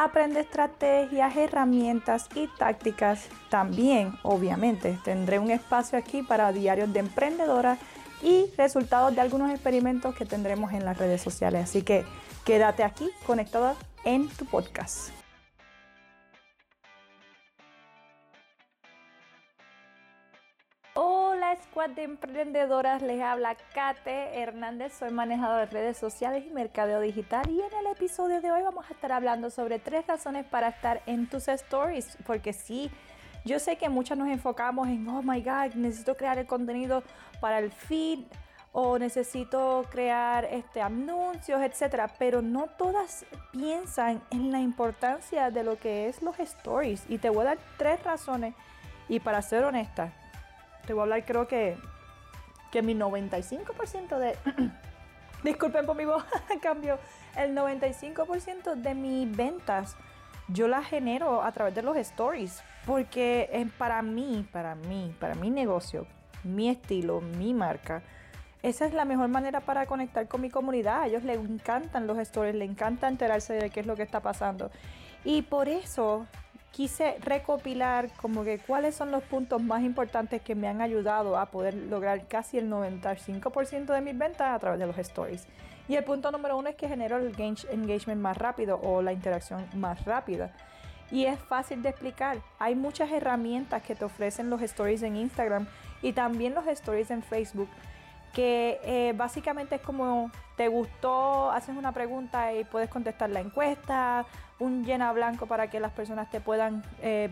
Aprende estrategias, herramientas y tácticas. También, obviamente, tendré un espacio aquí para diarios de emprendedora y resultados de algunos experimentos que tendremos en las redes sociales. Así que quédate aquí conectada en tu podcast. Hola Squad de Emprendedoras, les habla Kate Hernández, soy manejadora de redes sociales y mercadeo digital y en el episodio de hoy vamos a estar hablando sobre tres razones para estar en tus stories, porque sí, yo sé que muchas nos enfocamos en, oh my god, necesito crear el contenido para el feed o necesito crear este, anuncios, etcétera, pero no todas piensan en la importancia de lo que es los stories y te voy a dar tres razones y para ser honesta, te voy a hablar, creo que, que mi 95% de. disculpen por mi voz, cambio. El 95% de mis ventas yo las genero a través de los stories. Porque eh, para mí, para mí, para mi negocio, mi estilo, mi marca, esa es la mejor manera para conectar con mi comunidad. A ellos les encantan los stories, les encanta enterarse de qué es lo que está pasando. Y por eso quise recopilar como que cuáles son los puntos más importantes que me han ayudado a poder lograr casi el 95% de mis ventas a través de los stories. Y el punto número uno es que genero el engagement más rápido o la interacción más rápida. Y es fácil de explicar. Hay muchas herramientas que te ofrecen los stories en Instagram y también los stories en Facebook que eh, básicamente es como te gustó, haces una pregunta y puedes contestar la encuesta, un llena blanco para que las personas te puedan eh,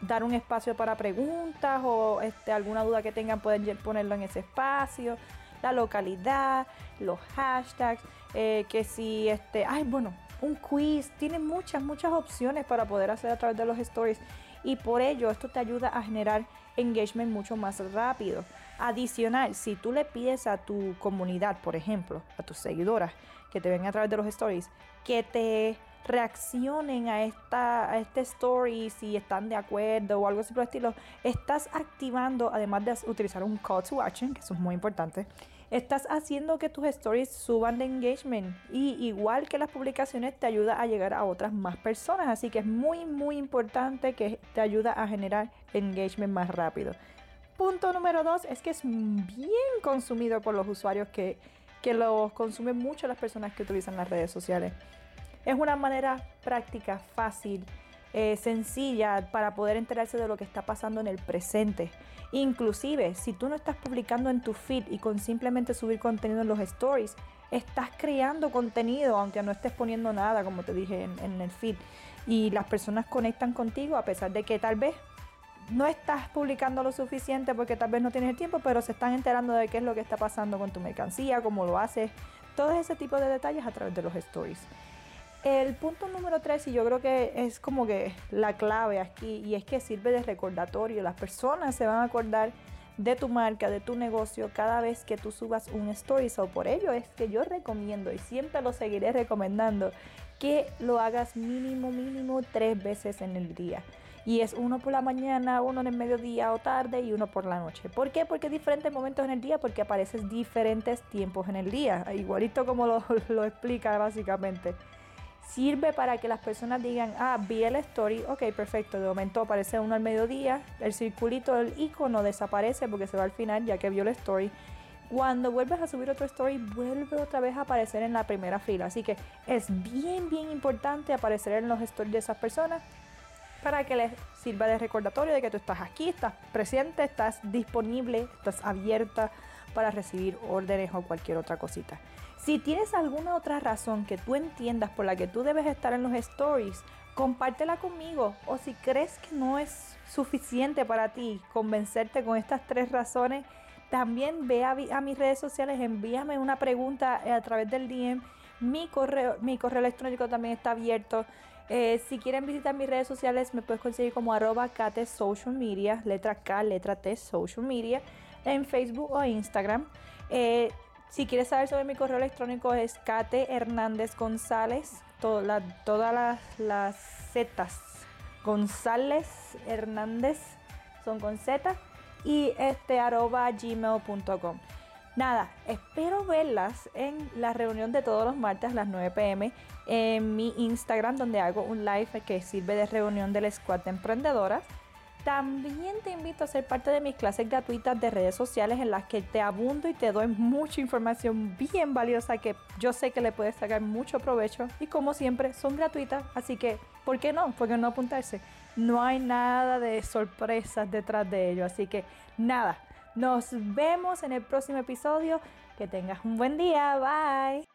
dar un espacio para preguntas o este, alguna duda que tengan pueden ponerlo en ese espacio, la localidad, los hashtags, eh, que si este, ay bueno, un quiz, tiene muchas, muchas opciones para poder hacer a través de los stories y por ello esto te ayuda a generar engagement mucho más rápido. Adicional, si tú le pides a tu comunidad, por ejemplo, a tus seguidoras que te ven a través de los stories, que te reaccionen a esta a este story si están de acuerdo o algo así por el estilo, estás activando, además de utilizar un call to action, que eso es muy importante, estás haciendo que tus stories suban de engagement y igual que las publicaciones te ayuda a llegar a otras más personas, así que es muy muy importante que te ayuda a generar engagement más rápido. Punto número dos es que es bien consumido por los usuarios que, que los consumen mucho las personas que utilizan las redes sociales. Es una manera práctica, fácil, eh, sencilla para poder enterarse de lo que está pasando en el presente. Inclusive, si tú no estás publicando en tu feed y con simplemente subir contenido en los stories, estás creando contenido, aunque no estés poniendo nada, como te dije en, en el feed. Y las personas conectan contigo a pesar de que tal vez no estás publicando lo suficiente porque tal vez no tienes el tiempo, pero se están enterando de qué es lo que está pasando con tu mercancía, cómo lo haces, todo ese tipo de detalles a través de los stories. El punto número tres, y yo creo que es como que la clave aquí, y es que sirve de recordatorio. Las personas se van a acordar de tu marca, de tu negocio, cada vez que tú subas un story. O por ello es que yo recomiendo, y siempre lo seguiré recomendando, que lo hagas mínimo, mínimo tres veces en el día. Y es uno por la mañana, uno en el mediodía o tarde y uno por la noche. ¿Por qué? Porque diferentes momentos en el día, porque apareces diferentes tiempos en el día. Igualito como lo, lo explica básicamente sirve para que las personas digan, ah, vi el story, ok, perfecto, de momento aparece uno al mediodía, el circulito del icono desaparece porque se va al final ya que vio el story. Cuando vuelves a subir otro story, vuelve otra vez a aparecer en la primera fila. Así que es bien, bien importante aparecer en los stories de esas personas para que les sirva de recordatorio de que tú estás aquí, estás presente, estás disponible, estás abierta para recibir órdenes o cualquier otra cosita. Si tienes alguna otra razón que tú entiendas por la que tú debes estar en los stories, compártela conmigo. O si crees que no es suficiente para ti convencerte con estas tres razones, también ve a, mis redes sociales, envíame una pregunta a través del DM. Mi correo, mi correo electrónico también está abierto. Eh, si quieren visitar mis redes sociales, me puedes conseguir como arroba Social Media, letra K, letra T, Social Media. en Facebook o Instagram. Eh, si quieres saber sobre mi correo electrónico es Kate Hernández González, todas las, las zetas. González Hernández son con Z y este arroba gmail.com. Nada, espero verlas en la reunión de todos los martes a las 9 pm en mi Instagram donde hago un live que sirve de reunión del squad de emprendedoras. También te invito a ser parte de mis clases gratuitas de redes sociales en las que te abundo y te doy mucha información bien valiosa que yo sé que le puedes sacar mucho provecho y como siempre son gratuitas, así que ¿por qué no? ¿Por qué no apuntarse? No hay nada de sorpresas detrás de ello, así que nada, nos vemos en el próximo episodio. Que tengas un buen día, bye.